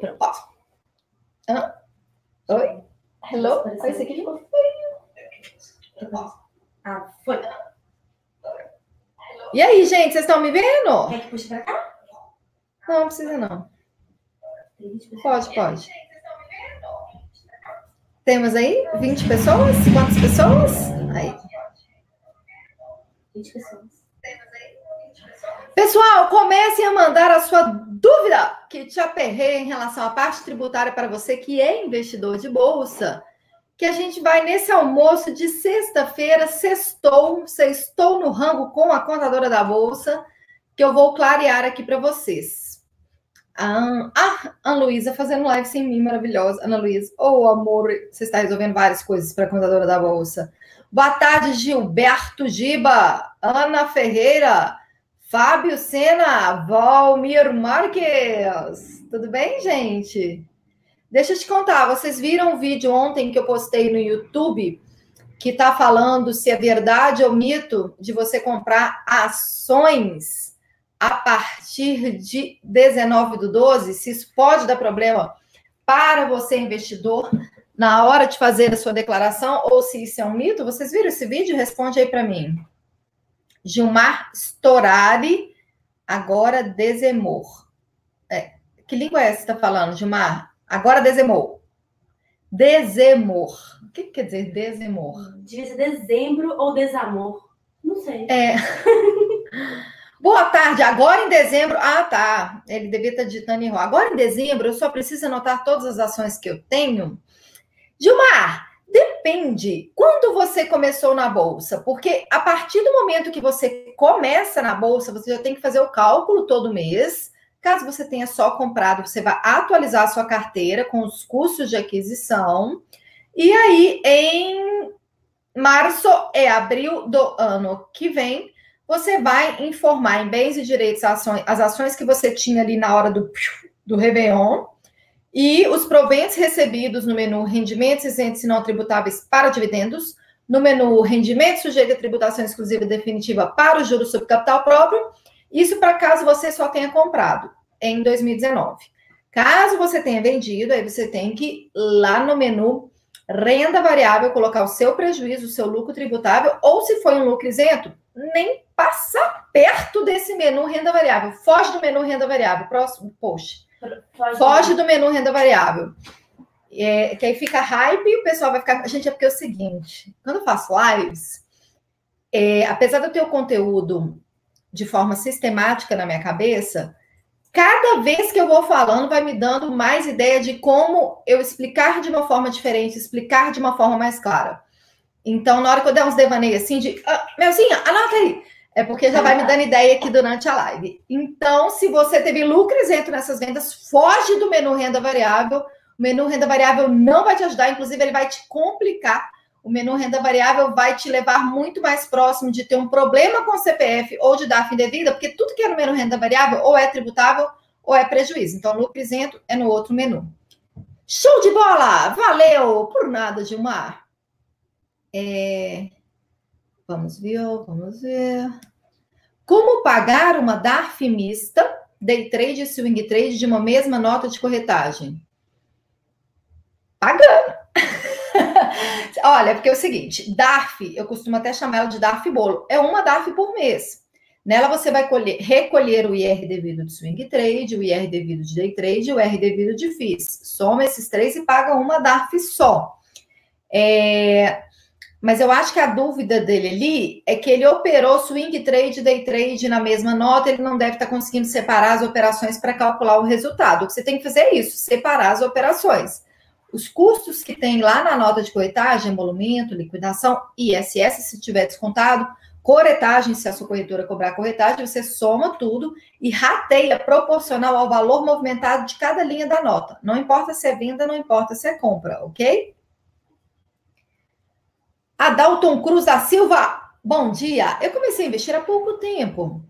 Pronto. Ó. Hã? Oi? Hello? Oi, esse aqui ficou feio. Ah, foi. E aí, gente, vocês estão me vendo? Quer que puxe pra cá? Não, não precisa não. Pode, pode. Temos aí 20 pessoas? Quantas pessoas? Aí. 20 pessoas. Pessoal, comecem a mandar a sua dúvida que te aperreia em relação à parte tributária para você que é investidor de bolsa. Que a gente vai nesse almoço de sexta-feira, sextou, sextou no rango com a contadora da bolsa, que eu vou clarear aqui para vocês. A ah, Ana Luísa fazendo live sem mim, maravilhosa. Ana Luísa, oh amor, você está resolvendo várias coisas para a contadora da bolsa. Boa tarde, Gilberto Giba, Ana Ferreira. Fábio Sena, Valmir Marques. Tudo bem, gente? Deixa eu te contar, vocês viram o vídeo ontem que eu postei no YouTube que está falando se é verdade ou mito de você comprar ações a partir de 19 do 12, se isso pode dar problema para você, investidor, na hora de fazer a sua declaração, ou se isso é um mito. Vocês viram esse vídeo? Responde aí para mim. Gilmar Storari, agora desemor. É, que língua é essa que está falando, Gilmar? Agora desemor. Desemor. O que, que quer dizer desemor? Devia ser dezembro ou desamor. Não sei. É. Boa tarde. Agora em dezembro. Ah, tá. Ele devia estar digitando erro. Agora em dezembro, eu só preciso anotar todas as ações que eu tenho. Gilmar, Depende. Quando você começou na bolsa? Porque a partir do momento que você começa na bolsa, você já tem que fazer o cálculo todo mês. Caso você tenha só comprado, você vai atualizar a sua carteira com os custos de aquisição. E aí, em março e abril do ano que vem, você vai informar em bens e direitos as ações que você tinha ali na hora do, do Réveillon e os proventos recebidos no menu rendimentos isentos e não tributáveis para dividendos, no menu rendimento sujeito a tributação exclusiva definitiva para o juros sobre capital próprio, isso para caso você só tenha comprado em 2019. Caso você tenha vendido, aí você tem que lá no menu renda variável colocar o seu prejuízo, o seu lucro tributável, ou se foi um lucro isento, nem passa perto desse menu renda variável. Foge do menu renda variável. Próximo post. Foge, do menu renda variável. É, que aí fica hype e o pessoal vai ficar. Gente, é porque é o seguinte: quando eu faço lives, é, apesar de eu ter o conteúdo de forma sistemática na minha cabeça, cada vez que eu vou falando, vai me dando mais ideia de como eu explicar de uma forma diferente, explicar de uma forma mais clara. Então, na hora que eu der uns devaneios assim, de ah, Melzinha, anota aí. É porque já vai me dando ideia aqui durante a live. Então, se você teve lucro isento nessas vendas, foge do menu renda variável. O menu renda variável não vai te ajudar, inclusive ele vai te complicar. O menu renda variável vai te levar muito mais próximo de ter um problema com o CPF ou de dar fim devida, porque tudo que é no menu renda variável ou é tributável ou é prejuízo. Então, lucro isento é no outro menu. Show de bola! Valeu! Por nada, Gilmar. É... Vamos ver, vamos ver. Como pagar uma DARF mista, day trade e swing trade de uma mesma nota de corretagem? Pagando. Olha, porque é o seguinte, DARF, eu costumo até chamar ela de DARF bolo, é uma DARF por mês. Nela você vai colher, recolher o IR devido de swing trade, o IR devido de day trade e o IR devido de FIIs. Soma esses três e paga uma DARF só. É, mas eu acho que a dúvida dele ali é que ele operou swing trade day trade na mesma nota, ele não deve estar conseguindo separar as operações para calcular o resultado. O que você tem que fazer é isso, separar as operações. Os custos que tem lá na nota de corretagem, emolumento, liquidação, ISS, se tiver descontado, corretagem, se a sua corretora cobrar corretagem, você soma tudo e rateia proporcional ao valor movimentado de cada linha da nota. Não importa se é venda, não importa se é compra, ok? Adalton Cruz da Silva, bom dia. Eu comecei a investir há pouco tempo.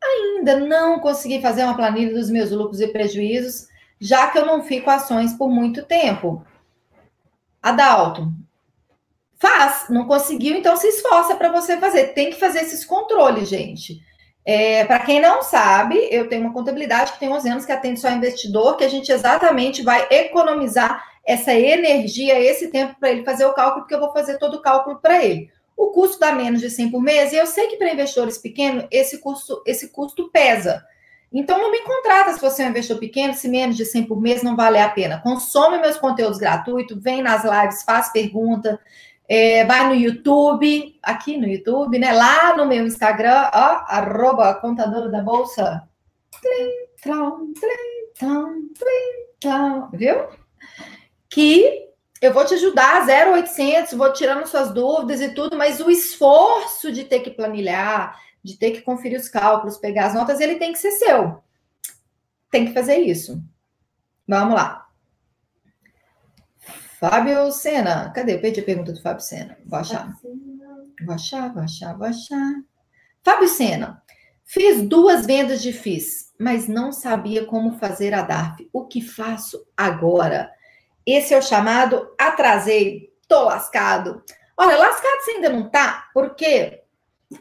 Ainda não consegui fazer uma planilha dos meus lucros e prejuízos, já que eu não fico ações por muito tempo. Adalton, faz, não conseguiu, então se esforça para você fazer. Tem que fazer esses controles, gente. É, Para quem não sabe, eu tenho uma contabilidade que tem 11 anos que atende só investidor, que a gente exatamente vai economizar essa energia, esse tempo para ele fazer o cálculo, porque eu vou fazer todo o cálculo para ele. O custo dá menos de 100 por mês, e eu sei que para investidores pequenos esse custo, esse custo pesa. Então, não me contrata se você é um investidor pequeno, se menos de 100 por mês não vale a pena. Consome meus conteúdos gratuitos, vem nas lives, faz pergunta, é, vai no YouTube, aqui no YouTube, né? Lá no meu Instagram, ó, arroba contadora da bolsa. Tlim, tlim, tlim, viu? Que eu vou te ajudar, 0800, vou tirando suas dúvidas e tudo, mas o esforço de ter que planilhar, de ter que conferir os cálculos, pegar as notas, ele tem que ser seu. Tem que fazer isso. Vamos lá. Fábio Sena. Cadê? Eu perdi a pergunta do Fábio Sena. Vou achar. Vou achar, vou achar, vou achar. Fábio Sena. Fiz duas vendas de FIS, mas não sabia como fazer a DARF. O que faço agora? Esse é o chamado atrasei, tô lascado. Olha, lascado você ainda não tá, porque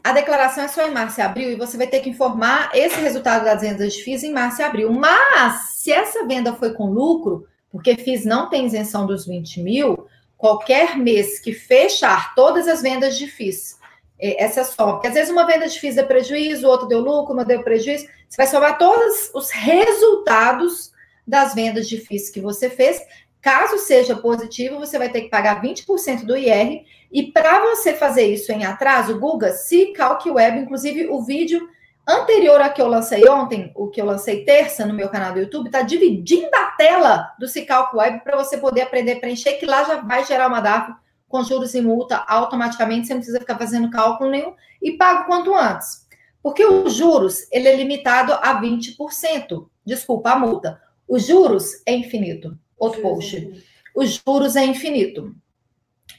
a declaração é só em março e abril e você vai ter que informar esse resultado das vendas de FIIs em março e abril. Mas, se essa venda foi com lucro, porque FIIs não tem isenção dos 20 mil, qualquer mês que fechar todas as vendas de FIIs, é, essa soma, porque às vezes uma venda de FIIs deu prejuízo, outra deu lucro, uma deu prejuízo, você vai somar todos os resultados das vendas de FIIs que você fez. Caso seja positivo, você vai ter que pagar 20% do IR e para você fazer isso em atraso, Guga, se Web, inclusive o vídeo anterior a que eu lancei ontem, o que eu lancei terça no meu canal do YouTube, está dividindo a tela do Cicalc Web para você poder aprender a preencher, que lá já vai gerar uma DAF com juros e multa automaticamente, você não precisa ficar fazendo cálculo nenhum e paga quanto antes. Porque os juros, ele é limitado a 20%. Desculpa, a multa. Os juros é infinito. Outro post. Os juros é infinito.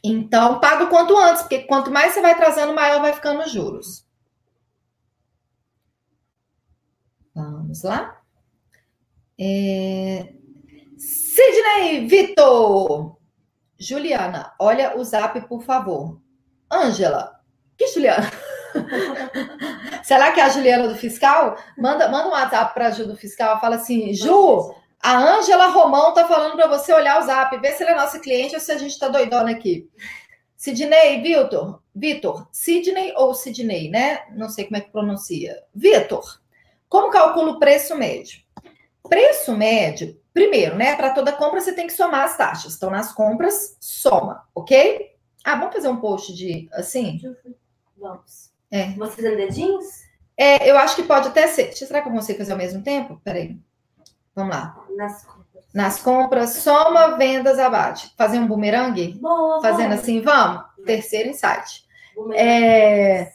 Então, paga o quanto antes, porque quanto mais você vai trazendo, maior vai ficando os juros. Vamos lá. É... Sidney Vitor. Juliana, olha o zap, por favor. Ângela. Que Juliana? Será que é a Juliana do fiscal? Manda, manda um WhatsApp para a Ju do fiscal. Fala assim, Ju, a Ângela Romão tá falando para você olhar o zap, ver se ele é nosso cliente ou se a gente tá doidona aqui. Sidney, Vitor, Vitor, Sidney ou Sidney, né? Não sei como é que pronuncia. Vitor, como calcula o preço médio? Preço médio, primeiro, né? Para toda compra você tem que somar as taxas. Então, nas compras, soma, ok? Ah, vamos fazer um post de assim? Vamos. É. Você fazendo dedinhos? É, eu acho que pode até ser. Será que eu consigo fazer ao mesmo tempo? Peraí. Vamos lá. Nas compras. Nas compras, soma, vendas, abate. Fazer um bumerangue? Boa, Fazendo assim, vamos? Terceiro insight. É...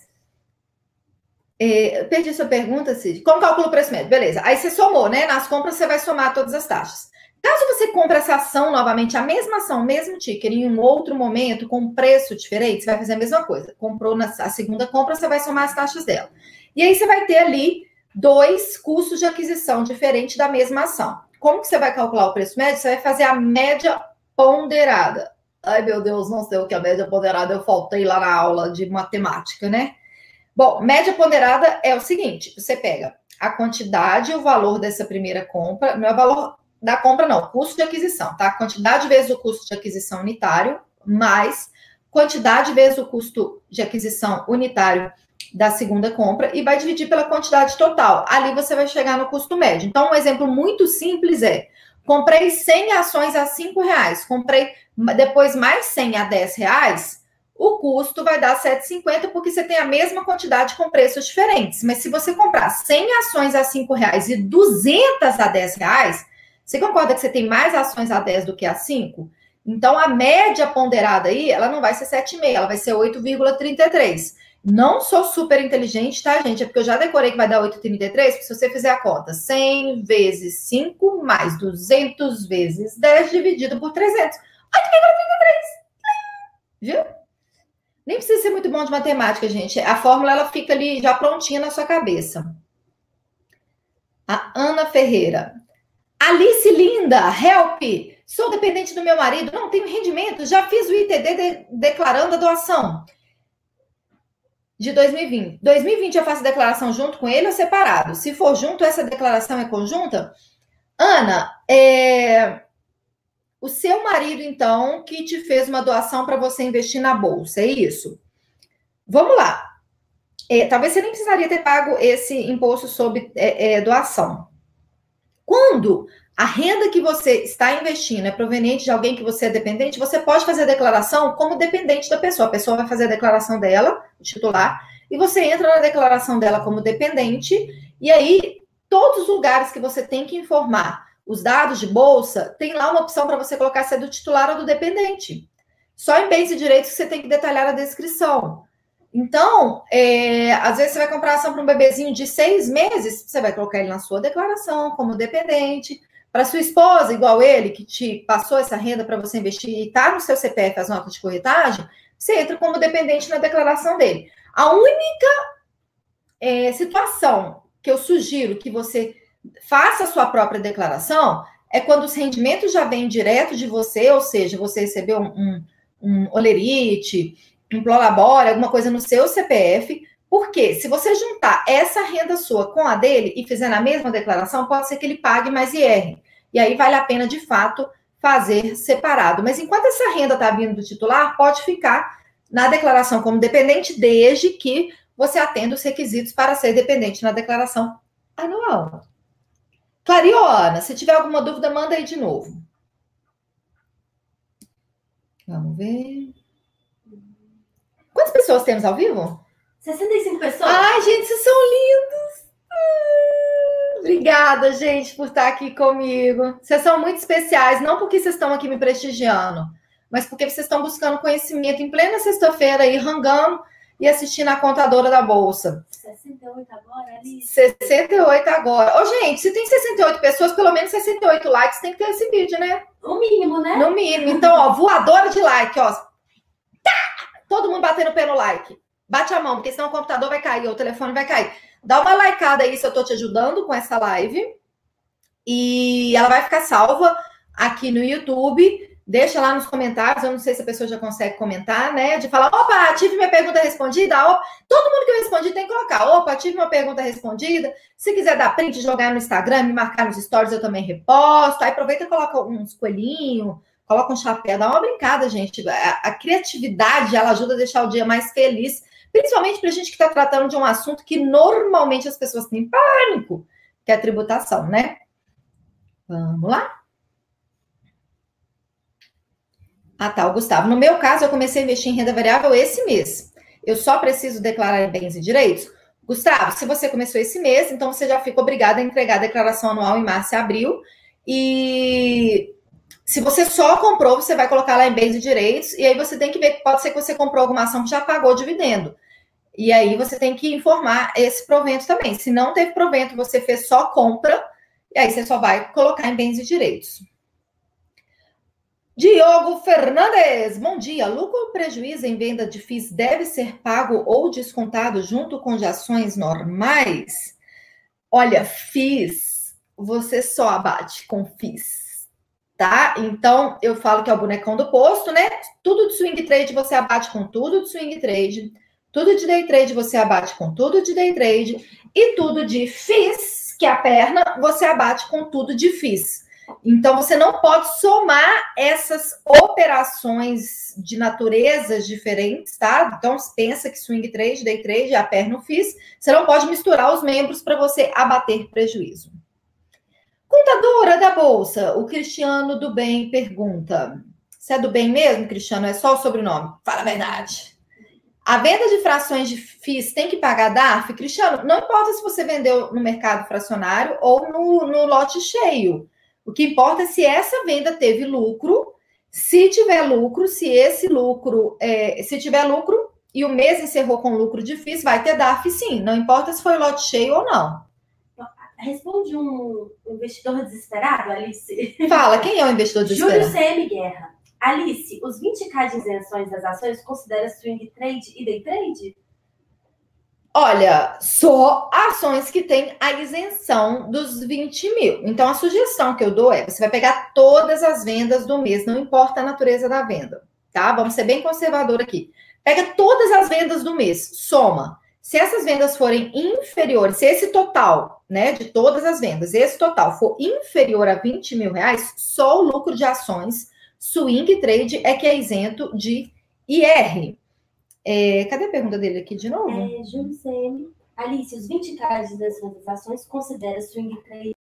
É, perdi sua pergunta, Cid. Como calcula o preço médio? Beleza. Aí você somou, né? Nas compras você vai somar todas as taxas. Caso você compre essa ação novamente, a mesma ação, mesmo ticker, em um outro momento, com preço diferente, você vai fazer a mesma coisa. Comprou na a segunda compra, você vai somar as taxas dela. E aí você vai ter ali dois custos de aquisição diferentes da mesma ação. Como que você vai calcular o preço médio? Você vai fazer a média ponderada. Ai, meu Deus, não sei o que é a média ponderada, eu faltei lá na aula de matemática, né? Bom, média ponderada é o seguinte: você pega a quantidade e o valor dessa primeira compra, não é o valor da compra, não, custo de aquisição, tá? Quantidade vezes o custo de aquisição unitário, mais quantidade vezes o custo de aquisição unitário da segunda compra e vai dividir pela quantidade total. Ali você vai chegar no custo médio. Então, um exemplo muito simples é: comprei 100 ações a 5 reais, comprei depois mais 100 a 10 reais, o custo vai dar 7,50 porque você tem a mesma quantidade com preços diferentes. Mas se você comprar 100 ações a 5 reais e 200 a 10 reais, você concorda que você tem mais ações a 10 do que a 5? Então, a média ponderada aí, ela não vai ser 7,5, ela vai ser 8,33. Não sou super inteligente, tá, gente? É porque eu já decorei que vai dar 8,33, porque se você fizer a conta 100 vezes 5 mais 200 vezes 10 dividido por 300. 8,33! Viu? Nem precisa ser muito bom de matemática, gente. A fórmula ela fica ali já prontinha na sua cabeça. A Ana Ferreira. Alice linda, help! Sou dependente do meu marido, não tenho rendimento, já fiz o ITD de, declarando a doação. De 2020. 2020 eu faço declaração junto com ele ou separado? Se for junto, essa declaração é conjunta? Ana, é... o seu marido, então, que te fez uma doação para você investir na bolsa, é isso? Vamos lá. É, talvez você nem precisaria ter pago esse imposto sobre é, é, doação. Quando a renda que você está investindo é proveniente de alguém que você é dependente, você pode fazer a declaração como dependente da pessoa. A pessoa vai fazer a declaração dela, o titular, e você entra na declaração dela como dependente, e aí todos os lugares que você tem que informar os dados de bolsa, tem lá uma opção para você colocar se é do titular ou do dependente. Só em bens e direitos que você tem que detalhar a descrição. Então, é, às vezes você vai comprar ação para um bebezinho de seis meses, você vai colocar ele na sua declaração como dependente. Para sua esposa, igual ele, que te passou essa renda para você investir e está no seu CPF as notas de corretagem, você entra como dependente na declaração dele. A única é, situação que eu sugiro que você faça a sua própria declaração é quando os rendimentos já vêm direto de você, ou seja, você recebeu um, um, um olerite, um prolabore, alguma coisa no seu CPF, porque se você juntar essa renda sua com a dele e fizer na mesma declaração, pode ser que ele pague mais IR. E aí vale a pena, de fato, fazer separado. Mas enquanto essa renda está vindo do titular, pode ficar na declaração como dependente, desde que você atenda os requisitos para ser dependente na declaração anual. Clariona, se tiver alguma dúvida, manda aí de novo. Vamos ver. Quantas pessoas temos ao vivo? 65 pessoas. Ai, gente, vocês são lindos. Obrigada, gente, por estar aqui comigo. Vocês são muito especiais, não porque vocês estão aqui me prestigiando, mas porque vocês estão buscando conhecimento em plena sexta-feira aí, rangando e assistindo a contadora da Bolsa. 68 agora, Alice? 68 agora. Ô, gente, se tem 68 pessoas, pelo menos 68 likes tem que ter esse vídeo, né? No mínimo, né? No mínimo. Então, ó, voadora de like, ó. Tá! Todo mundo batendo o pé no like. Bate a mão, porque senão o computador vai cair, ou o telefone vai cair. Dá uma likeada aí se eu tô te ajudando com essa live. E ela vai ficar salva aqui no YouTube. Deixa lá nos comentários, eu não sei se a pessoa já consegue comentar, né? De falar, opa, tive minha pergunta respondida. Opa. Todo mundo que eu respondi tem que colocar, opa, tive uma pergunta respondida. Se quiser dar print, jogar no Instagram, me marcar nos stories, eu também reposto. Aí aproveita e coloca uns coelhinhos, coloca um chapéu, dá uma brincada, gente. A, a criatividade, ela ajuda a deixar o dia mais feliz, principalmente para a gente que está tratando de um assunto que normalmente as pessoas têm pânico, que é a tributação, né? Vamos lá? Ah, tá, Gustavo. No meu caso, eu comecei a investir em renda variável esse mês. Eu só preciso declarar bens e direitos? Gustavo, se você começou esse mês, então você já fica obrigado a entregar a declaração anual em março e abril. E se você só comprou, você vai colocar lá em bens e direitos, e aí você tem que ver que pode ser que você comprou alguma ação que já pagou dividendo. E aí você tem que informar esse provento também. Se não teve provento, você fez só compra, e aí você só vai colocar em bens e direitos. Diogo Fernandes, bom dia. Lucro ou prejuízo em venda de FIIs deve ser pago ou descontado junto com de ações normais? Olha, FIIs, você só abate com FIIs, tá? Então, eu falo que é o bonecão do posto, né? Tudo de swing trade você abate com tudo de swing trade. Tudo de day trade você abate com tudo de day trade. E tudo de FIIs, que é a perna, você abate com tudo de FIIs. Então, você não pode somar essas operações de naturezas diferentes, tá? Então, pensa que swing trade, day trade, a perna fiz. Você não pode misturar os membros para você abater prejuízo. Contadora da Bolsa, o Cristiano do Bem pergunta. Se é do bem mesmo, Cristiano? É só o sobrenome? Fala a verdade. A venda de frações de FIIs tem que pagar DARF? Cristiano, não importa se você vendeu no mercado fracionário ou no, no lote cheio. O que importa é se essa venda teve lucro. Se tiver lucro, se esse lucro, é, se tiver lucro e o mês encerrou com lucro difícil, vai ter DARF sim. Não importa se foi lote cheio ou não. Responde um investidor desesperado, Alice. Fala, quem é o investidor desesperado? Júlio CM Guerra. Alice, os 20k de isenções das ações considera swing trade e day trade? Olha, só ações que têm a isenção dos 20 mil. Então, a sugestão que eu dou é: você vai pegar todas as vendas do mês, não importa a natureza da venda, tá? Vamos ser bem conservador aqui. Pega todas as vendas do mês, soma. Se essas vendas forem inferiores, se esse total, né, de todas as vendas, esse total for inferior a 20 mil reais, só o lucro de ações swing trade é que é isento de IR. É, cadê a pergunta dele aqui de novo? É, Júlio. Alice, os 20k de isenção das ações considera swing trade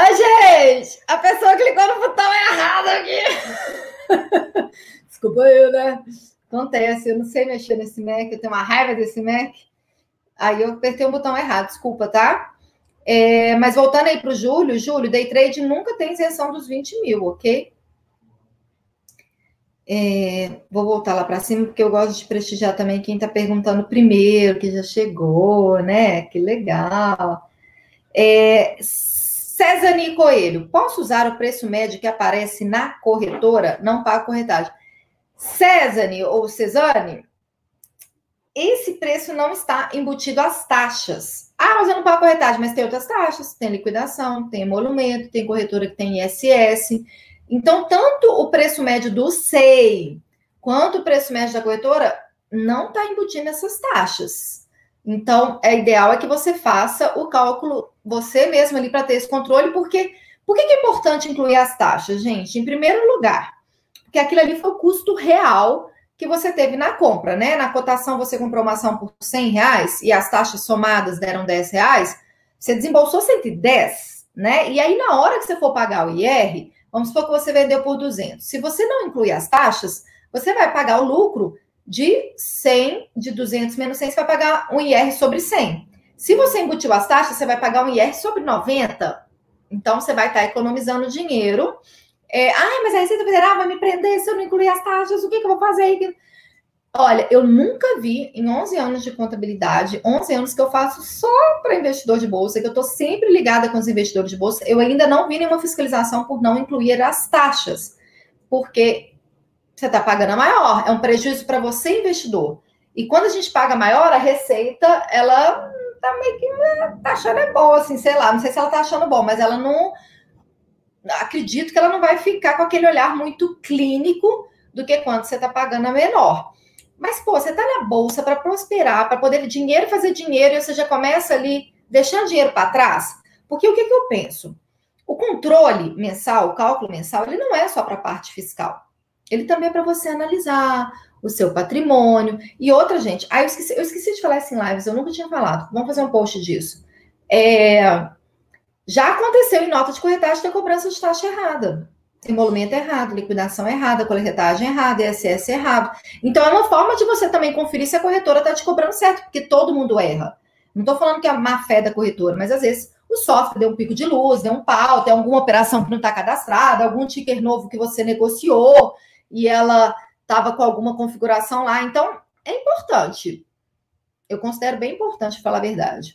Ai, gente, a pessoa clicou no botão errado aqui. Desculpa eu, né? Acontece, eu não sei mexer nesse Mac, eu tenho uma raiva desse Mac. Aí eu apertei o botão errado, desculpa, tá? É, mas voltando aí para o Júlio, Júlio, day trade nunca tem isenção dos 20 mil, ok? É, vou voltar lá para cima, porque eu gosto de prestigiar também quem está perguntando primeiro, que já chegou, né? Que legal. É, César Coelho, posso usar o preço médio que aparece na corretora? Não paga corretagem. César ou Cesane, esse preço não está embutido às taxas. Ah, mas eu não pago corretagem, mas tem outras taxas, tem liquidação, tem emolumento, tem corretora que tem ISS. Então, tanto o preço médio do SEI quanto o preço médio da corretora não está embutindo essas taxas. Então, é ideal é que você faça o cálculo você mesmo ali para ter esse controle, porque por que, é importante incluir as taxas, gente? Em primeiro lugar, porque aquilo ali foi o custo real que você teve na compra, né? Na cotação você comprou uma ação por 100 reais e as taxas somadas deram 10 reais, você desembolsou 110, né? E aí na hora que você for pagar o IR, vamos supor que você vendeu por 200. Se você não incluir as taxas, você vai pagar o lucro de 100, de 200 menos 100, você vai pagar um IR sobre 100. Se você embutiu as taxas, você vai pagar um IR sobre 90. Então, você vai estar economizando dinheiro. É, ah, mas a Receita Federal vai me prender se eu não incluir as taxas, o que, que eu vou fazer? Olha, eu nunca vi em 11 anos de contabilidade, 11 anos que eu faço só para investidor de bolsa, que eu estou sempre ligada com os investidores de bolsa, eu ainda não vi nenhuma fiscalização por não incluir as taxas. Porque você está pagando a maior, é um prejuízo para você, investidor. E quando a gente paga maior, a receita, ela tá meio que né, tá achando é boa, assim, sei lá, não sei se ela tá achando bom, mas ela não. Acredito que ela não vai ficar com aquele olhar muito clínico do que quando você está pagando a menor. Mas, pô, você está na bolsa para prosperar, para poder dinheiro fazer dinheiro, e você já começa ali deixando dinheiro para trás. Porque o que, que eu penso? O controle mensal, o cálculo mensal, ele não é só para a parte fiscal. Ele também é para você analisar o seu patrimônio. E outra, gente, ah, eu esqueci, eu esqueci de falar isso em lives, eu nunca tinha falado. Vamos fazer um post disso. É, já aconteceu em nota de corretagem ter cobrança de taxa errada. Emolumento errado, liquidação errada, corretagem errada, ISS errado. Então, é uma forma de você também conferir se a corretora está te cobrando certo, porque todo mundo erra. Não estou falando que é a má fé da corretora, mas às vezes o software deu um pico de luz, deu um pau, tem alguma operação que não está cadastrada, algum ticker novo que você negociou, e ela estava com alguma configuração lá. Então, é importante. Eu considero bem importante falar a verdade.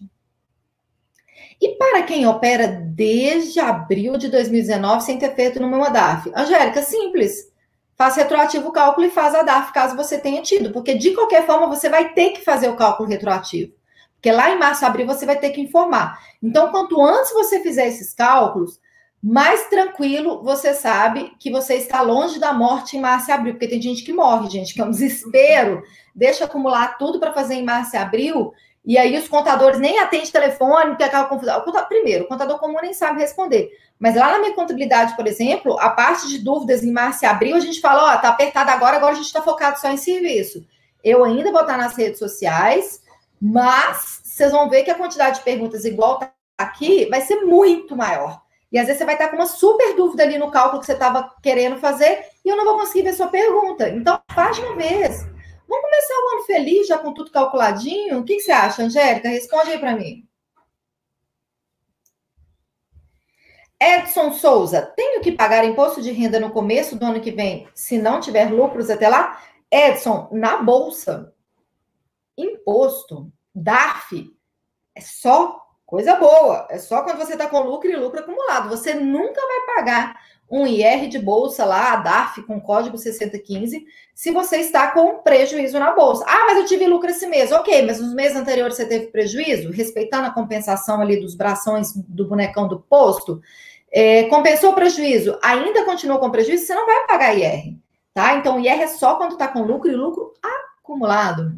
E para quem opera desde abril de 2019 sem ter feito nenhuma DAF? Angélica, simples. Faz retroativo o cálculo e faz a DAF caso você tenha tido, porque de qualquer forma você vai ter que fazer o cálculo retroativo. Porque lá em março, abril, você vai ter que informar. Então, quanto antes você fizer esses cálculos, mais tranquilo você sabe que você está longe da morte em março e abril, porque tem gente que morre, gente, que é um desespero, deixa acumular tudo para fazer em março e abril, e aí os contadores nem atendem telefone, porque aquela confusão. Primeiro, o contador comum nem sabe responder. Mas lá na minha contabilidade, por exemplo, a parte de dúvidas em março e abril, a gente fala, ó, tá apertado agora, agora a gente está focado só em serviço. Eu ainda vou estar nas redes sociais, mas vocês vão ver que a quantidade de perguntas igual tá aqui vai ser muito maior. E às vezes você vai estar com uma super dúvida ali no cálculo que você estava querendo fazer e eu não vou conseguir ver sua pergunta. Então, faz uma vez. Vamos começar o ano feliz, já com tudo calculadinho? O que, que você acha, Angélica? Responde aí para mim. Edson Souza, tenho que pagar imposto de renda no começo do ano que vem, se não tiver lucros até lá? Edson, na bolsa, imposto, DARF, é só coisa boa. É só quando você está com lucro e lucro acumulado. Você nunca vai pagar um IR de bolsa lá, a DARF, com código 6015, se você está com prejuízo na bolsa. Ah, mas eu tive lucro esse mês. Ok, mas nos meses anteriores você teve prejuízo? Respeitando a compensação ali dos brações do bonecão do posto, é, compensou o prejuízo, ainda continuou com prejuízo, você não vai pagar IR, tá? Então, IR é só quando está com lucro e lucro acumulado.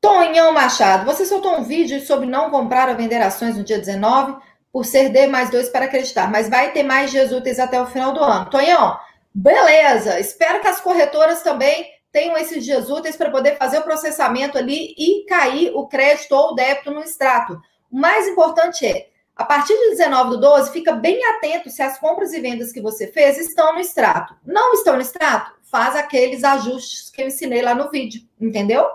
Tonhão Machado, você soltou um vídeo sobre não comprar ou vender ações no dia 19 por ser D mais dois para acreditar, mas vai ter mais dias úteis até o final do ano. Tonhão, beleza. Espero que as corretoras também tenham esses dias úteis para poder fazer o processamento ali e cair o crédito ou o débito no extrato. O mais importante é, a partir de 19 do 12, fica bem atento se as compras e vendas que você fez estão no extrato. Não estão no extrato? Faz aqueles ajustes que eu ensinei lá no vídeo, entendeu?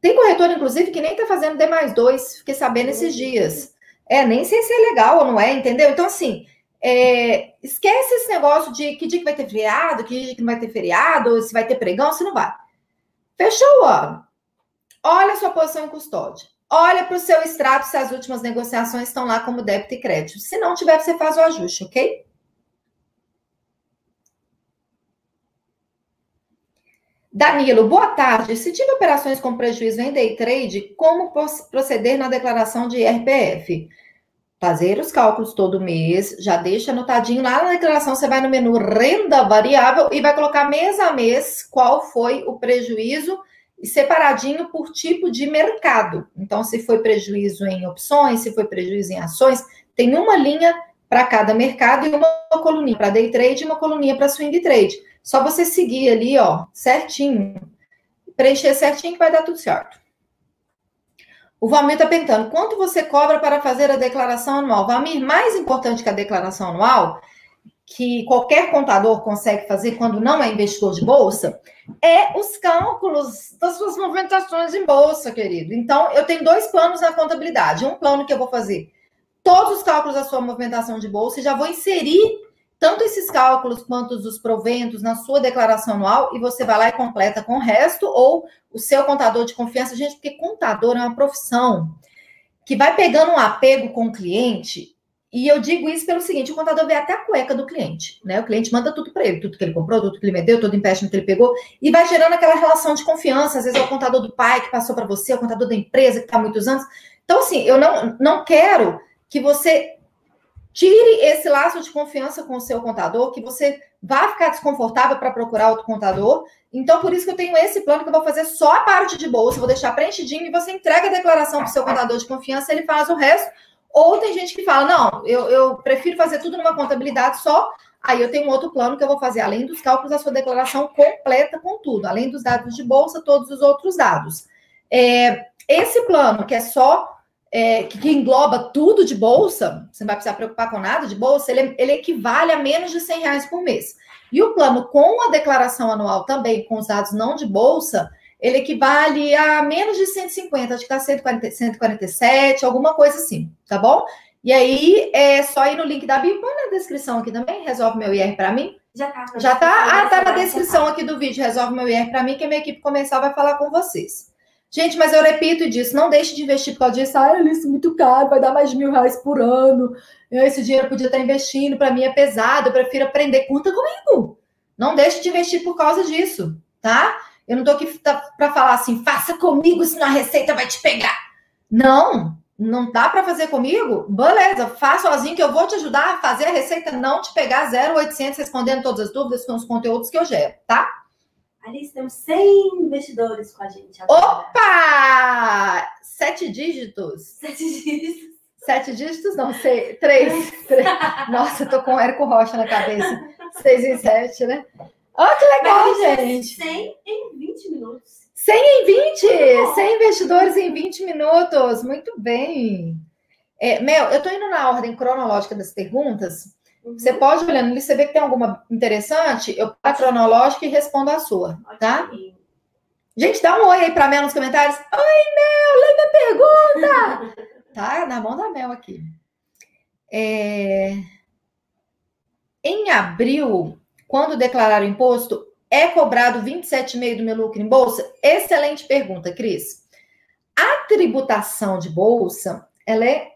Tem corretor, inclusive, que nem tá fazendo D mais dois, fiquei sabendo esses dias. É, nem sei se é legal ou não é, entendeu? Então, assim, é, esquece esse negócio de que dia que vai ter feriado, que dia que não vai ter feriado, se vai ter pregão, se não vai. Fechou o ano. Olha a sua posição em custódia. Olha para o seu extrato se as últimas negociações estão lá como débito e crédito. Se não tiver, você faz o ajuste, ok? Danilo, boa tarde. Se tive operações com prejuízo em day trade, como proceder na declaração de IRPF? Fazer os cálculos todo mês, já deixa anotadinho lá na declaração, você vai no menu renda variável e vai colocar mês a mês qual foi o prejuízo separadinho por tipo de mercado. Então, se foi prejuízo em opções, se foi prejuízo em ações, tem uma linha para cada mercado e uma coluninha para day trade e uma coluninha para swing trade. Só você seguir ali, ó, certinho, preencher certinho que vai dar tudo certo. O Valmir está perguntando, quanto você cobra para fazer a declaração anual? Valmir, mais importante que a declaração anual, que qualquer contador consegue fazer quando não é investidor de bolsa, é os cálculos das suas movimentações em bolsa, querido. Então, eu tenho dois planos na contabilidade. Um plano que eu vou fazer todos os cálculos da sua movimentação de bolsa e já vou inserir tanto esses cálculos quanto os proventos na sua declaração anual e você vai lá e completa com o resto ou o seu contador de confiança, gente, porque contador é uma profissão que vai pegando um apego com o cliente. E eu digo isso pelo seguinte: o contador vê até a cueca do cliente, né? O cliente manda tudo para ele, tudo que ele comprou, tudo que ele vendeu, todo empréstimo que ele pegou, e vai gerando aquela relação de confiança. Às vezes é o contador do pai que passou para você, é o contador da empresa que está há muitos anos. Então, assim, eu não, não quero que você Tire esse laço de confiança com o seu contador, que você vá ficar desconfortável para procurar outro contador. Então, por isso que eu tenho esse plano que eu vou fazer só a parte de bolsa, vou deixar preenchidinho e você entrega a declaração para o seu contador de confiança, ele faz o resto. Ou tem gente que fala, não, eu, eu prefiro fazer tudo numa contabilidade só. Aí eu tenho um outro plano que eu vou fazer, além dos cálculos, a sua declaração completa com tudo, além dos dados de bolsa, todos os outros dados. É, esse plano, que é só é, que, que, engloba tudo de bolsa, você não vai precisar preocupar com nada de bolsa, ele, ele equivale a menos de 100 reais por mês. E o plano com a declaração anual também, com os dados não de bolsa, ele equivale a menos de 150, acho que está 147, alguma coisa assim, tá bom? E aí é só ir no link da bio, põe na descrição aqui também, resolve meu IR para mim. Já tá. Já tá? Ah, tá na descrição aqui do vídeo, resolve meu IR para mim, que a minha equipe comercial vai falar com vocês. Gente, mas eu repito disse, não deixe de investir por causa disso. Ah, isso é muito caro, vai dar mais de mil reais por ano. Esse dinheiro podia estar investindo, para mim é pesado, eu prefiro aprender. Conta comigo. Não deixe de investir por causa disso, tá? Eu não tô aqui para falar assim, faça comigo, senão a receita vai te pegar. Não, não dá para fazer comigo? Beleza, faz sozinho que eu vou te ajudar a fazer a receita não te pegar 0,800 respondendo todas as dúvidas com os conteúdos que eu gero, tá? Alice, temos 100 investidores com a gente agora. Opa! Sete dígitos? Sete dígitos. Sete dígitos? Não, sei. Três. três. Nossa, tô com o Érico Rocha na cabeça. Seis e sete, né? Oh, que legal, gente. 100 em 20 minutos. 100 em 20! 100 investidores em 20 minutos. Muito bem. É, Mel, eu tô indo na ordem cronológica das perguntas, Uhum. Você pode olhando ali, você vê que tem alguma interessante, eu paro a cronológica e respondo a sua, tá? Gente, dá um oi aí para Mel nos comentários. Oi, Mel, lê minha pergunta! tá na mão da Mel aqui. É... Em abril, quando declarar o imposto, é cobrado 27,5% do meu lucro em bolsa? Excelente pergunta, Cris. A tributação de bolsa, ela é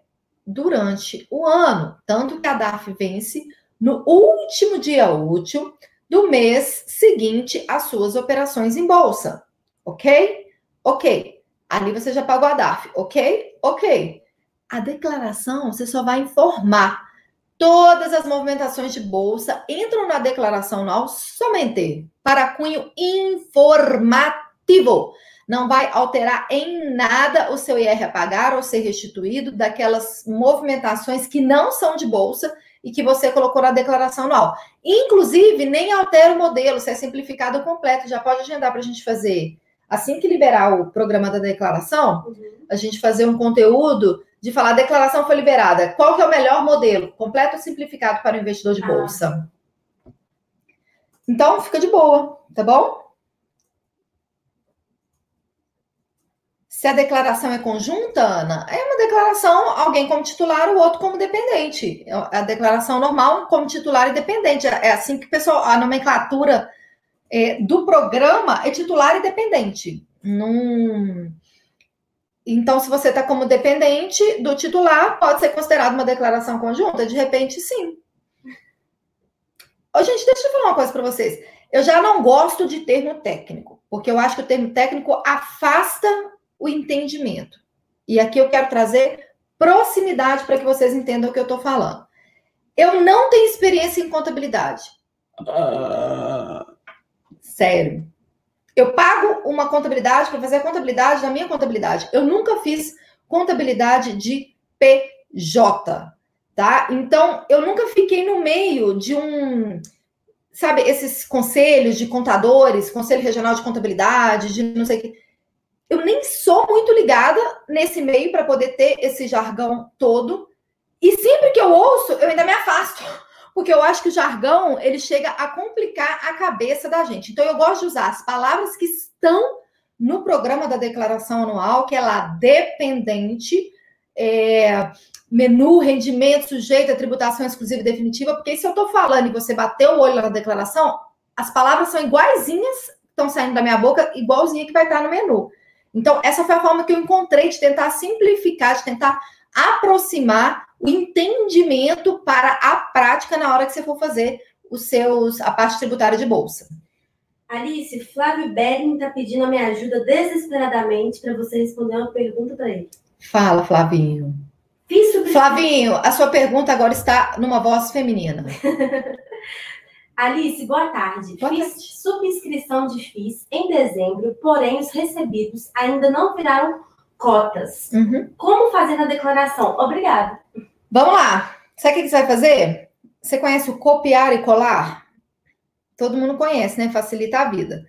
durante o ano, tanto que a DAF vence no último dia útil do mês seguinte às suas operações em bolsa. Ok? Ok. Ali você já pagou a DAF. Ok? Ok. A declaração você só vai informar. Todas as movimentações de bolsa entram na declaração anual somente para cunho informativo. Não vai alterar em nada o seu IR a pagar ou ser restituído daquelas movimentações que não são de bolsa e que você colocou na declaração anual. Inclusive, nem altera o modelo, se é simplificado completo, já pode agendar para a gente fazer. Assim que liberar o programa da declaração, uhum. a gente fazer um conteúdo de falar a declaração foi liberada. Qual que é o melhor modelo? Completo ou simplificado para o investidor de ah. bolsa? Ah. Então, fica de boa, tá bom? Se a declaração é conjunta, Ana, é uma declaração, alguém como titular, o outro como dependente. A declaração normal como titular e dependente. É assim que pessoal, a nomenclatura é, do programa é titular e dependente. Num... Então, se você está como dependente do titular, pode ser considerado uma declaração conjunta? De repente, sim. Ô, gente, deixa eu falar uma coisa para vocês. Eu já não gosto de termo técnico, porque eu acho que o termo técnico afasta o entendimento. E aqui eu quero trazer proximidade para que vocês entendam o que eu estou falando. Eu não tenho experiência em contabilidade. Uh... Sério. Eu pago uma contabilidade para fazer a contabilidade da minha contabilidade. Eu nunca fiz contabilidade de PJ, tá? Então, eu nunca fiquei no meio de um, sabe, esses conselhos de contadores, conselho regional de contabilidade, de não sei o que eu nem sou muito ligada nesse meio para poder ter esse jargão todo. E sempre que eu ouço, eu ainda me afasto, porque eu acho que o jargão ele chega a complicar a cabeça da gente. Então eu gosto de usar as palavras que estão no programa da declaração anual, que é lá dependente, é, menu, rendimento, sujeito a tributação exclusiva e definitiva, porque se eu estou falando e você bateu o olho na declaração, as palavras são iguaizinhas, estão saindo da minha boca, igualzinha que vai estar no menu. Então, essa foi a forma que eu encontrei de tentar simplificar, de tentar aproximar o entendimento para a prática na hora que você for fazer os seus a parte tributária de bolsa. Alice, Flávio Bering está pedindo a minha ajuda desesperadamente para você responder uma pergunta para ele. Fala, Flavinho. Flavinho, a sua pergunta agora está numa voz feminina. Alice, boa tarde. Boa Fiz tarde. subscrição de FIIs em dezembro, porém os recebidos ainda não viraram cotas. Uhum. Como fazer na declaração? Obrigada. Vamos lá. Sabe o que você vai fazer? Você conhece o copiar e colar? Todo mundo conhece, né? Facilita a vida.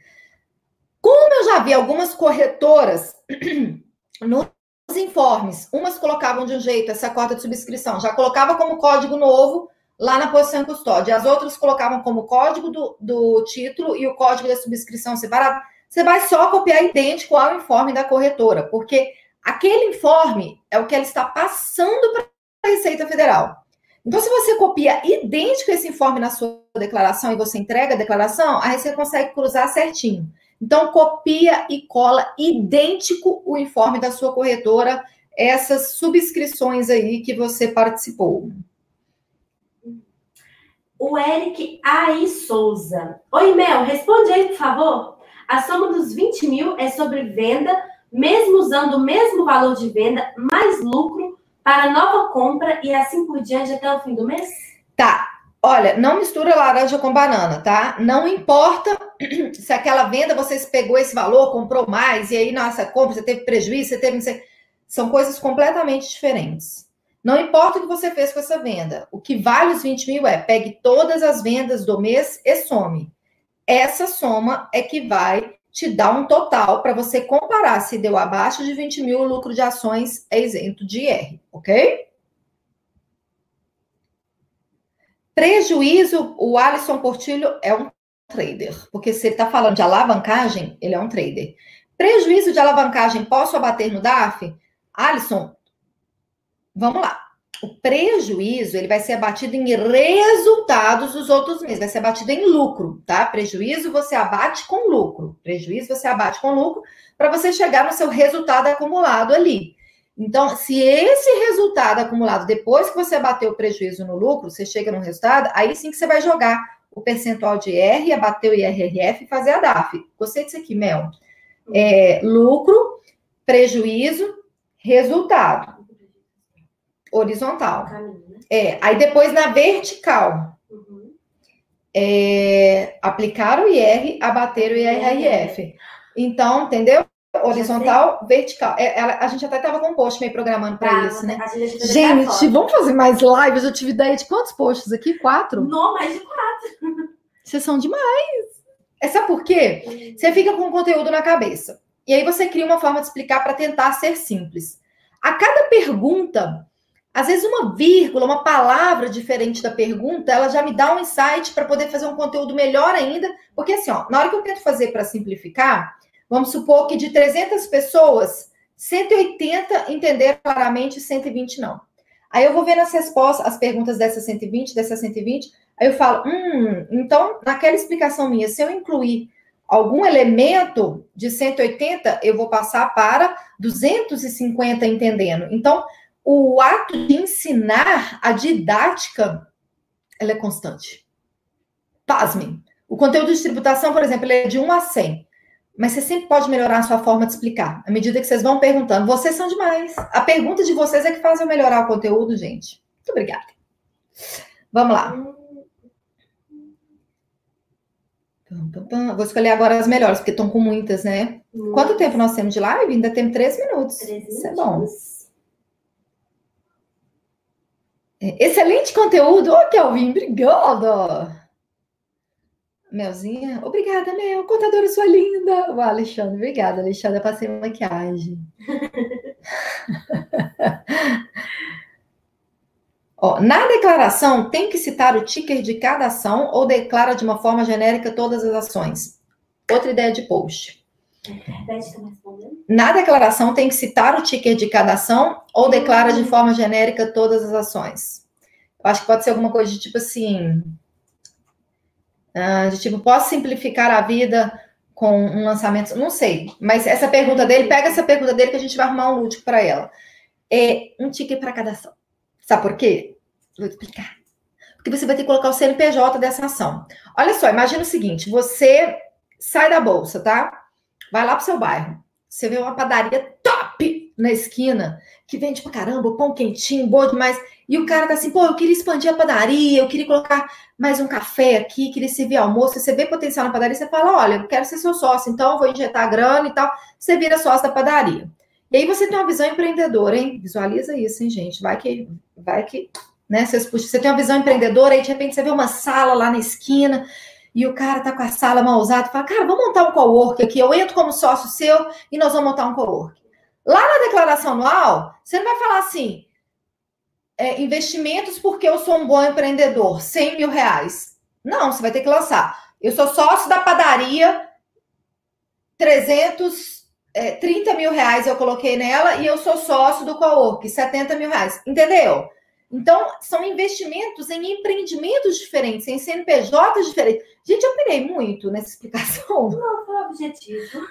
Como eu já vi algumas corretoras nos informes, umas colocavam de um jeito essa cota de subscrição, já colocava como código novo lá na posição custódia. As outras colocavam como código do, do título e o código da subscrição separado. Você vai só copiar idêntico ao informe da corretora, porque aquele informe é o que ela está passando para a Receita Federal. Então, se você copia idêntico esse informe na sua declaração e você entrega a declaração, a Receita consegue cruzar certinho. Então, copia e cola idêntico o informe da sua corretora, essas subscrições aí que você participou o Eric Ai Souza. Oi, Mel, responde aí, por favor. A soma dos 20 mil é sobre venda, mesmo usando o mesmo valor de venda, mais lucro para nova compra e assim por diante até o fim do mês? Tá. Olha, não mistura laranja com banana, tá? Não importa se aquela venda você pegou esse valor, comprou mais, e aí, nossa, compra, você teve prejuízo, você teve. São coisas completamente diferentes. Não importa o que você fez com essa venda. O que vale os 20 mil é pegue todas as vendas do mês e some. Essa soma é que vai te dar um total para você comparar se deu abaixo de 20 mil, o lucro de ações é isento de IR, ok? Prejuízo, o Alisson Portilho é um trader, porque se ele está falando de alavancagem, ele é um trader. Prejuízo de alavancagem, posso abater no DAF? Alisson, vamos lá. O prejuízo ele vai ser abatido em resultados dos outros meses, vai ser abatido em lucro, tá? Prejuízo você abate com lucro, prejuízo você abate com lucro para você chegar no seu resultado acumulado ali. Então, se esse resultado acumulado depois que você abateu o prejuízo no lucro, você chega no resultado, aí sim que você vai jogar o percentual de R, abater o IRRF e fazer a DAF. Gostei disso aqui, Mel. É, lucro, prejuízo, resultado. Horizontal. Né? É, aí depois na vertical. Uhum. É, aplicar o IR, abater o IRRF. Então, entendeu? Horizontal, vertical. É, ela, a gente até estava com um post meio programando para tá, isso, né? Gente, gente vamos fazer mais lives. Eu tive ideia de quantos posts aqui? Quatro? Não, mais de quatro. Vocês são demais. É sabe por quê? Você fica com o conteúdo na cabeça. E aí você cria uma forma de explicar para tentar ser simples. A cada pergunta, às vezes uma vírgula, uma palavra diferente da pergunta, ela já me dá um insight para poder fazer um conteúdo melhor ainda. Porque assim, ó, na hora que eu tento fazer para simplificar, vamos supor que de 300 pessoas, 180 entenderam claramente, 120 não. Aí eu vou ver nas respostas, as perguntas dessas 120, dessas 120, aí eu falo, hum, então naquela explicação minha, se eu incluir algum elemento de 180, eu vou passar para 250 entendendo. Então, o ato de ensinar, a didática, ela é constante. Pasmem. O conteúdo de tributação, por exemplo, é de 1 a 100. Mas você sempre pode melhorar a sua forma de explicar. À medida que vocês vão perguntando. Vocês são demais. A pergunta de vocês é que faz eu melhorar o conteúdo, gente. Muito obrigada. Vamos lá. Vou escolher agora as melhores, porque estão com muitas, né? Quanto tempo nós temos de live? Ainda temos três minutos. Três Isso é bom. É, excelente conteúdo. Ô, oh, Kelvin, obrigada. Melzinha, obrigada, Mel. Contadora, sua linda. O Alexandre, obrigada, Alexandre. Eu passei maquiagem. Na declaração, tem que citar o ticker de cada ação ou declara de uma forma genérica todas as ações? Outra ideia de post. Na declaração, tem que citar o ticker de cada ação ou declara de forma genérica todas as ações? Eu acho que pode ser alguma coisa de tipo assim. Uh, de tipo, posso simplificar a vida com um lançamento? Não sei. Mas essa pergunta dele, pega essa pergunta dele que a gente vai arrumar um lúdico para ela. É um ticker para cada ação. Sabe por quê? Vou explicar. Porque você vai ter que colocar o CNPJ dessa ação. Olha só, imagina o seguinte: você sai da bolsa, tá? Vai lá pro seu bairro. Você vê uma padaria top na esquina, que vende pra caramba, pão quentinho, boa demais. E o cara tá assim, pô, eu queria expandir a padaria, eu queria colocar mais um café aqui, queria servir almoço. Você vê potencial na padaria, você fala, olha, eu quero ser seu sócio, então eu vou injetar grana e tal. Você vira sócio da padaria. E aí você tem uma visão empreendedora, hein? Visualiza isso, hein, gente? Vai que, vai que né? Você tem uma visão empreendedora, aí de repente você vê uma sala lá na esquina e o cara tá com a sala mal usada, fala, cara, vamos montar um co-work aqui, eu entro como sócio seu e nós vamos montar um co-work. Lá na declaração anual, você não vai falar assim, é, investimentos porque eu sou um bom empreendedor, 100 mil reais. Não, você vai ter que lançar. Eu sou sócio da padaria, 300, é, 30 mil reais eu coloquei nela e eu sou sócio do co-work, 70 mil reais. Entendeu? Então, são investimentos em empreendimentos diferentes, em CNPJs diferentes. Gente, eu pirei muito nessa explicação. Não, foi objetivo.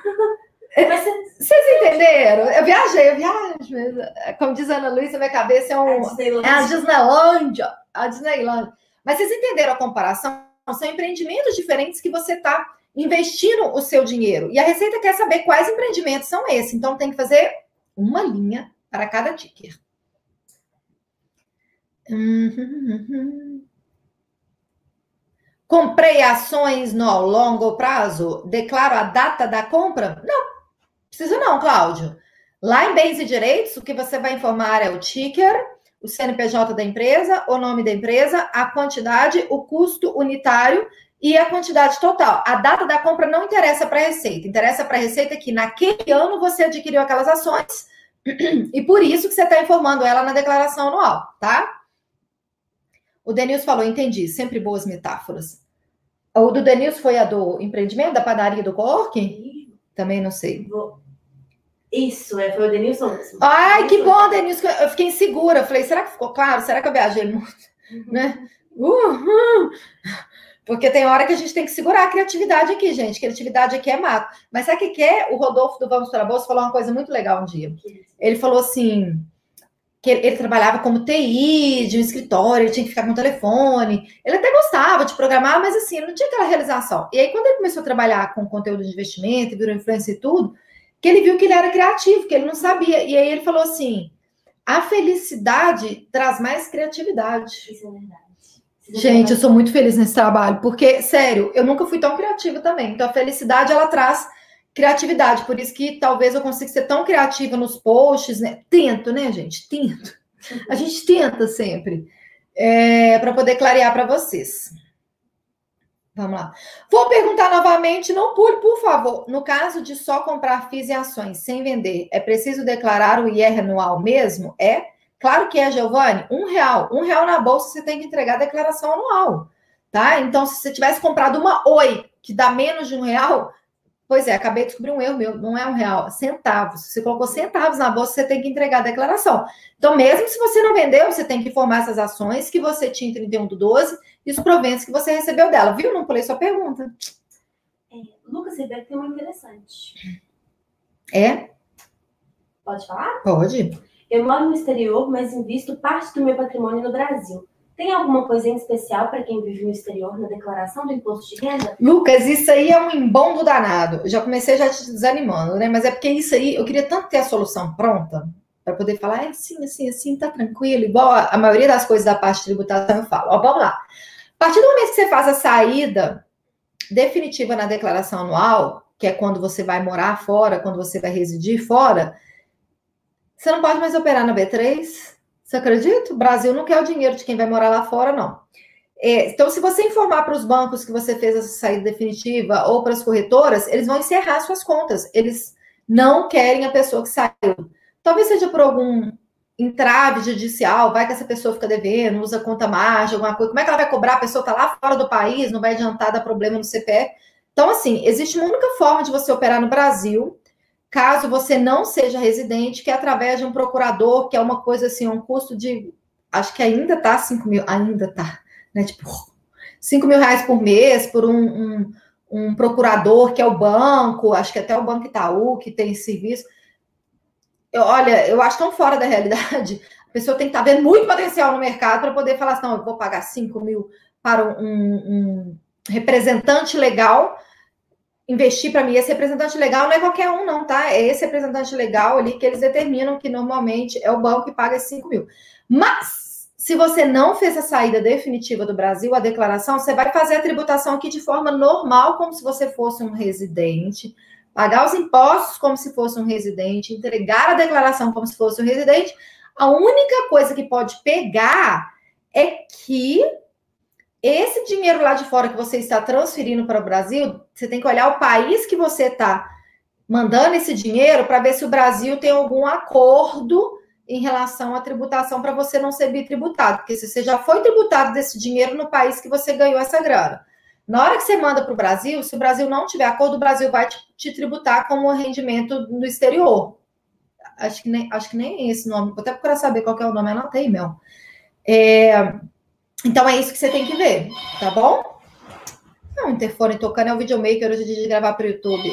Mas vocês entenderam? Eu viajei, eu viajo. Como diz a Ana Luísa, minha cabeça é, um, é a Disneylândia. A Disneylândia. Mas vocês entenderam a comparação? São empreendimentos diferentes que você está investindo o seu dinheiro. E a Receita quer saber quais empreendimentos são esses. Então, tem que fazer uma linha para cada ticker. Uhum. Comprei ações no longo prazo? Declaro a data da compra? Não, precisa não, Cláudio. Lá em bens e direitos, o que você vai informar é o ticker, o CNPJ da empresa, o nome da empresa, a quantidade, o custo unitário e a quantidade total. A data da compra não interessa para a Receita, interessa para a Receita que naquele ano você adquiriu aquelas ações e por isso que você está informando ela na declaração anual, tá? O Denilson falou, entendi, sempre boas metáforas. O do Denilson foi a do empreendimento, da padaria do Cork? Também não sei. Isso, é, foi o Denilson mesmo. Ai, que bom, Denilson. Eu fiquei insegura. Eu falei, será que ficou claro? Será que eu viajei muito? Uhum. Né? Uhum. Porque tem hora que a gente tem que segurar a criatividade aqui, gente. Criatividade aqui é mato. Mas sabe o que é? O Rodolfo do Vamos para a Bolsa falou uma coisa muito legal um dia. Ele falou assim: que ele trabalhava como TI de um escritório, ele tinha que ficar com o telefone. Ele até gostava de programar, mas assim, não tinha aquela realização. E aí, quando ele começou a trabalhar com conteúdo de investimento, virou influência e tudo, que ele viu que ele era criativo, que ele não sabia. E aí ele falou assim: a felicidade traz mais criatividade. Isso é verdade. É Gente, eu sou muito feliz nesse trabalho, porque, sério, eu nunca fui tão criativa também. Então, a felicidade, ela traz criatividade. Por isso que talvez eu consiga ser tão criativa nos posts, né? Tento, né, gente? Tento. A gente tenta sempre. É, para poder clarear para vocês. Vamos lá. Vou perguntar novamente, não pule, por favor. No caso de só comprar FIIs e ações sem vender, é preciso declarar o IR anual mesmo? É? Claro que é, Giovanni. Um real. Um real na bolsa, você tem que entregar a declaração anual. Tá? Então, se você tivesse comprado uma Oi, que dá menos de um real, Pois é, acabei de descobrir um erro meu, não é um real, centavos. Você colocou centavos na bolsa, você tem que entregar a declaração. Então, mesmo se você não vendeu, você tem que informar essas ações que você tinha em 31 do 12 e os proventos que você recebeu dela. Viu? Não pulei sua pergunta. É, Lucas Ribeiro tem uma interessante. É? Pode falar? Pode. Eu moro no exterior, mas invisto parte do meu patrimônio no Brasil. Tem alguma coisa em especial para quem vive no exterior na declaração do imposto de renda? Lucas, isso aí é um embondo danado. Já comecei já te desanimando, né? Mas é porque isso aí, eu queria tanto ter a solução pronta para poder falar, é assim, assim, assim, tá tranquilo. Igual a, maioria das coisas da parte tributação eu falo. Ó, vamos lá. A partir do momento que você faz a saída definitiva na declaração anual, que é quando você vai morar fora, quando você vai residir fora, você não pode mais operar na B3, você acredita? O Brasil não quer o dinheiro de quem vai morar lá fora, não. É, então, se você informar para os bancos que você fez essa saída definitiva ou para as corretoras, eles vão encerrar suas contas. Eles não querem a pessoa que saiu. Talvez seja por algum entrave judicial, vai que essa pessoa fica devendo, usa conta margem, alguma coisa. Como é que ela vai cobrar? A pessoa está lá fora do país, não vai adiantar dar problema no CPF. Então, assim, existe uma única forma de você operar no Brasil, caso você não seja residente, que é através de um procurador, que é uma coisa assim, um custo de, acho que ainda tá 5 mil, ainda tá, né? Tipo, 5 mil reais por mês por um, um, um, procurador, que é o banco, acho que até o Banco Itaú, que tem serviço. Eu, olha, eu acho tão fora da realidade. A pessoa tem que estar tá vendo muito potencial no mercado para poder falar assim, não, eu vou pagar 5 mil para um, um representante legal investir para mim. Esse representante legal não é qualquer um, não, tá? É esse representante legal ali que eles determinam que normalmente é o banco que paga esses 5 mil. Mas, se você não fez a saída definitiva do Brasil, a declaração, você vai fazer a tributação aqui de forma normal, como se você fosse um residente, pagar os impostos como se fosse um residente, entregar a declaração como se fosse um residente. A única coisa que pode pegar é que esse dinheiro lá de fora que você está transferindo para o Brasil, você tem que olhar o país que você está mandando esse dinheiro para ver se o Brasil tem algum acordo em relação à tributação para você não ser bitributado, porque se você já foi tributado desse dinheiro no país que você ganhou essa grana. Na hora que você manda para o Brasil, se o Brasil não tiver acordo, o Brasil vai te, te tributar como rendimento no exterior. Acho que nem, acho que nem esse nome, vou até procurar saber qual é o nome, anotei, meu. É, então é isso que você tem que ver, tá bom? Não, interfone tocando é o videomaker hoje de gravar para o YouTube.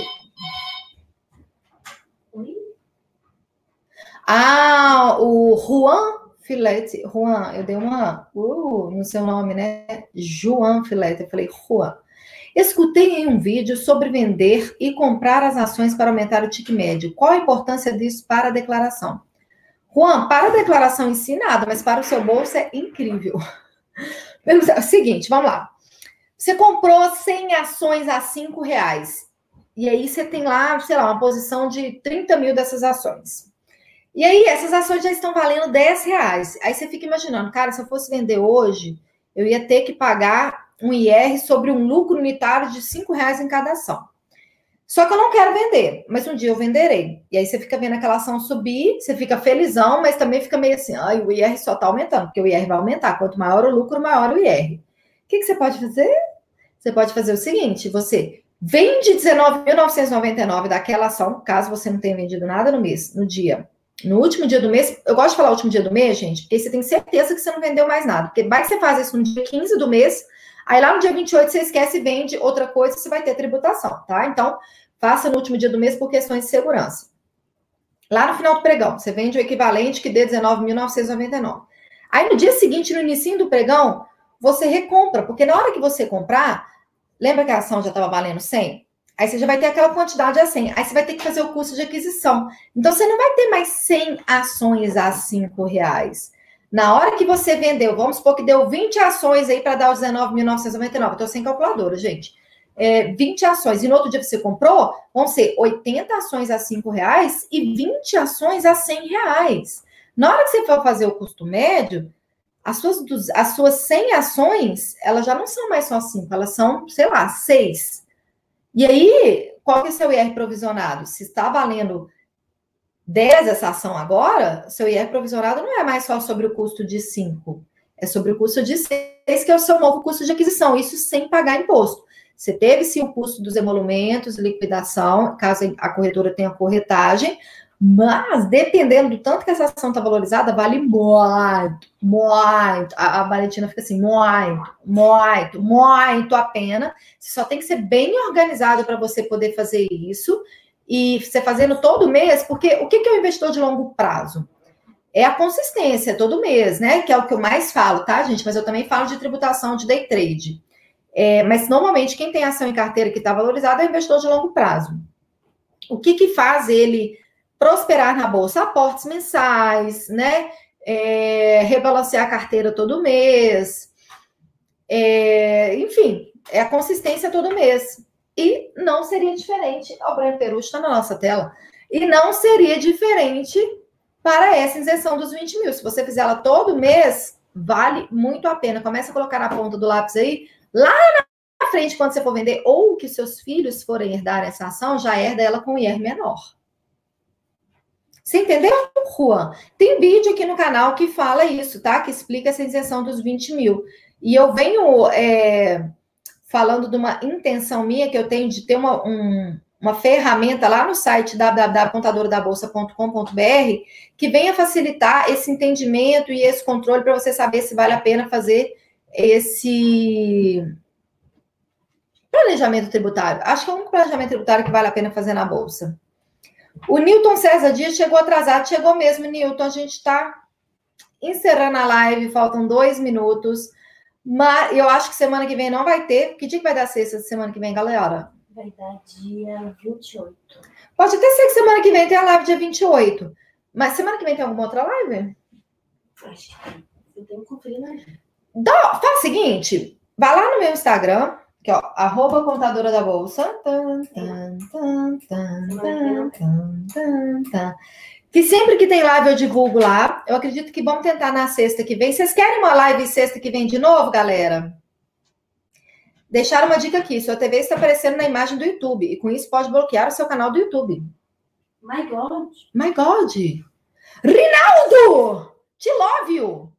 Ah, o Juan Filete. Juan, eu dei uma uh, no seu nome, né? Juan Filete. Eu falei, Juan. Escutei em um vídeo sobre vender e comprar as ações para aumentar o tique médio. Qual a importância disso para a declaração? Juan, para a declaração em si, nada, mas para o seu bolso é incrível. O seguinte, vamos lá. Você comprou 100 ações a 5 reais. E aí você tem lá, sei lá, uma posição de 30 mil dessas ações. E aí essas ações já estão valendo 10 reais. Aí você fica imaginando, cara, se eu fosse vender hoje, eu ia ter que pagar um IR sobre um lucro unitário de 5 reais em cada ação. Só que eu não quero vender, mas um dia eu venderei. E aí você fica vendo aquela ação subir, você fica felizão, mas também fica meio assim, ai, o IR só está aumentando, porque o IR vai aumentar. Quanto maior o lucro, maior o IR. O que, que você pode fazer? Você pode fazer o seguinte: você Vende 19.999 daquela ação, caso você não tenha vendido nada no mês, no dia. No último dia do mês, eu gosto de falar último dia do mês, gente, porque você tem certeza que você não vendeu mais nada. Porque vai que você faz isso no dia 15 do mês, aí lá no dia 28 você esquece e vende outra coisa, você vai ter tributação, tá? Então, faça no último dia do mês por questões de segurança. Lá no final do pregão, você vende o equivalente que dê 19.999. Aí no dia seguinte, no início do pregão, você recompra, porque na hora que você comprar, lembra que a ação já estava valendo 100? Aí você já vai ter aquela quantidade a 100. Aí você vai ter que fazer o custo de aquisição. Então você não vai ter mais 100 ações a 5 reais. Na hora que você vendeu, vamos supor que deu 20 ações aí para dar os 19.999. Estou sem calculadora, gente. É, 20 ações. E no outro dia você comprou, vão ser 80 ações a 5 reais e 20 ações a 100 reais. Na hora que você for fazer o custo médio, as suas, as suas 100 ações, elas já não são mais só 5, elas são, sei lá, 6. E aí, qual que é o seu IR provisionado? Se está valendo 10 essa ação agora, seu IR provisionado não é mais só sobre o custo de 5, é sobre o custo de 6, que é o seu novo custo de aquisição, isso sem pagar imposto. Você teve sim o custo dos emolumentos, liquidação, caso a corretora tenha corretagem, mas, dependendo do tanto que essa ação está valorizada, vale muito, muito. A, a Valentina fica assim, muito, muito, muito a pena. Você só tem que ser bem organizado para você poder fazer isso. E você fazendo todo mês, porque o que, que é o investidor de longo prazo? É a consistência todo mês, né? Que é o que eu mais falo, tá, gente? Mas eu também falo de tributação de day trade. É, mas normalmente quem tem ação em carteira que está valorizada é investidor de longo prazo. O que, que faz ele prosperar na bolsa, aportes mensais, né? É, rebalancear a carteira todo mês, é, enfim, é a consistência todo mês. E não seria diferente, o Breno Peru está na nossa tela, e não seria diferente para essa isenção dos 20 mil. Se você fizer ela todo mês, vale muito a pena. Começa a colocar na ponta do lápis aí, lá na frente, quando você for vender, ou que seus filhos forem herdar essa ação, já herda ela com IR menor. Você entendeu, Juan? Tem vídeo aqui no canal que fala isso, tá? Que explica essa isenção dos 20 mil. E eu venho é, falando de uma intenção minha que eu tenho de ter uma, um, uma ferramenta lá no site www.contadoraDabolsa.com.br que venha facilitar esse entendimento e esse controle para você saber se vale a pena fazer esse planejamento tributário. Acho que é um planejamento tributário que vale a pena fazer na bolsa. O Newton César Dias chegou atrasado, chegou mesmo, Newton. A gente está encerrando a live, faltam dois minutos. Mas eu acho que semana que vem não vai ter. Que dia que vai dar sexta semana que vem, galera? Vai dar dia 28. Pode até ser que semana que vem tenha a live dia 28. Mas semana que vem tem alguma outra live? Acho que eu tenho que conferir na Dá, faz o seguinte, vai lá no meu Instagram, Aqui, ó, arroba contadora da bolsa. que sempre que tem live eu divulgo lá. Eu acredito que vamos tentar na sexta que vem. Vocês querem uma live sexta que vem de novo, galera? Deixar uma dica aqui: sua TV está aparecendo na imagem do YouTube e com isso pode bloquear o seu canal do YouTube. My God. My God. Rinaldo! Te love you!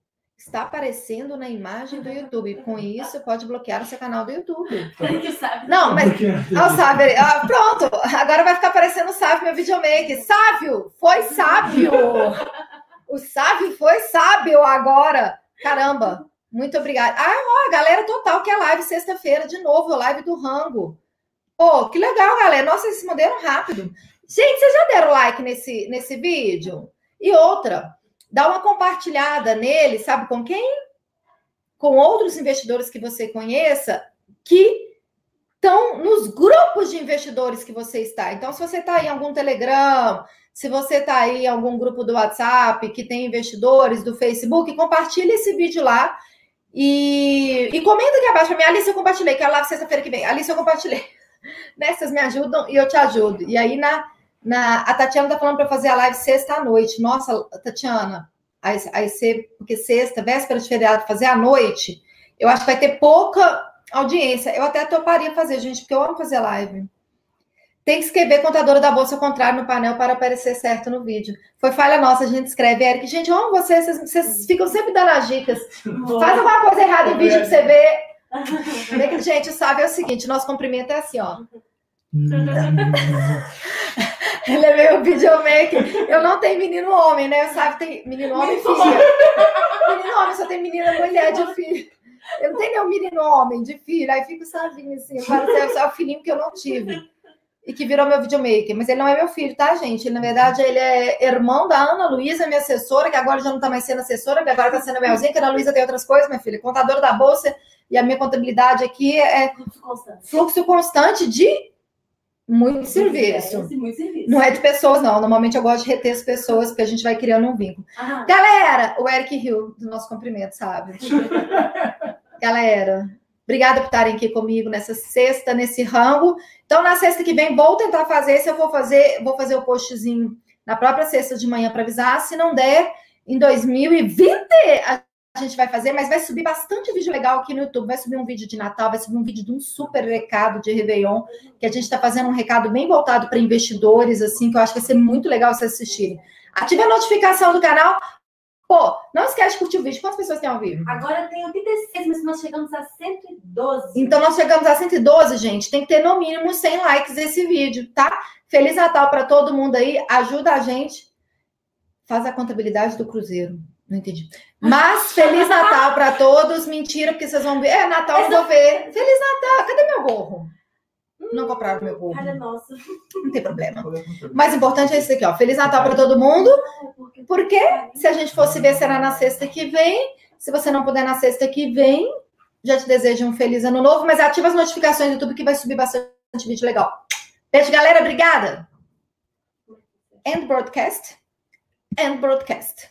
Está aparecendo na imagem do YouTube. Com isso, pode bloquear o seu canal do YouTube. Não, mas. Ó, Sávio, ah, pronto. Agora vai ficar aparecendo o Sávio, meu videomaker. Sávio, foi sábio. O Sávio foi sábio agora. Caramba, muito obrigada. Ah, ó, galera total, que é live sexta-feira, de novo, live do Rango. Pô, que legal, galera. Nossa, eles se mandaram rápido. Gente, vocês já deram like nesse, nesse vídeo? E outra, Dá uma compartilhada nele, sabe com quem? Com outros investidores que você conheça que estão nos grupos de investidores que você está. Então, se você está em algum Telegram, se você está aí em algum grupo do WhatsApp que tem investidores do Facebook, compartilhe esse vídeo lá e, e comenta aqui abaixo para mim. Alice, eu compartilhei, que é lá sexta-feira que vem. Alice, eu compartilhei. Né? Me ajudam e eu te ajudo. E aí, na, na, a Tatiana tá falando para fazer a live sexta à noite. Nossa, Tatiana, aí, aí ser, porque sexta, véspera de feriado, fazer à noite, eu acho que vai ter pouca audiência. Eu até toparia fazer, gente, porque eu amo fazer live. Tem que escrever contadora da bolsa ao contrário no painel para aparecer certo no vídeo. Foi falha nossa, a gente escreve, Eric. Gente, eu amo vocês, vocês, vocês ficam sempre dando as dicas. Faz alguma coisa errada em vídeo para você ver. Gente, sabe, é o seguinte, nosso cumprimento é assim, ó. Ele é meio videomaker. Eu não tenho menino homem, né? Sabe, tem menino homem e filha. Menino homem, só tem menina mulher de filho. Eu não tenho nenhum menino homem de filho. Aí fico sozinho assim. Parece é o filhinho que eu não tive. E que virou meu videomaker. Mas ele não é meu filho, tá, gente? Ele, na verdade, ele é irmão da Ana Luísa, minha assessora, que agora já não tá mais sendo assessora, agora tá sendo minha que a Ana Luísa tem outras coisas, minha filha. Contadora da Bolsa. E a minha contabilidade aqui é fluxo constante, fluxo constante de muito serviço. muito serviço. Não é de pessoas, não. Normalmente eu gosto de reter as pessoas, porque a gente vai criando um vínculo. Galera, o Eric Hill, do nosso cumprimento, sabe? Galera, obrigada por estarem aqui comigo nessa sexta, nesse rango. Então, na sexta que vem, vou tentar fazer. Se eu for fazer, vou fazer o postzinho na própria sexta de manhã para avisar. Se não der, em 2020, a a gente vai fazer, mas vai subir bastante vídeo legal aqui no YouTube. Vai subir um vídeo de Natal, vai subir um vídeo de um super recado de Réveillon, que a gente está fazendo um recado bem voltado para investidores, assim, que eu acho que vai ser muito legal vocês assistirem. Ative a notificação do canal. Pô, não esquece de curtir o vídeo. Quantas pessoas tem ao vivo? Agora tem 86, mas nós chegamos a 112. Então, nós chegamos a 112, gente. Tem que ter no mínimo 100 likes esse vídeo, tá? Feliz Natal para todo mundo aí. Ajuda a gente. Faz a contabilidade do Cruzeiro. Não entendi. Mas Feliz Natal para todos. Mentira, porque vocês vão ver. É, Natal eu vou ver. Feliz Natal. Cadê meu gorro? Não compraram meu gorro. Olha, nossa. Não tem problema. O mais importante é isso aqui, ó. Feliz Natal para todo mundo. Porque se a gente fosse ver, será na sexta que vem. Se você não puder na sexta que vem, já te desejo um feliz ano novo. Mas ativa as notificações do YouTube que vai subir bastante vídeo legal. Beijo, galera. Obrigada. End broadcast. End broadcast.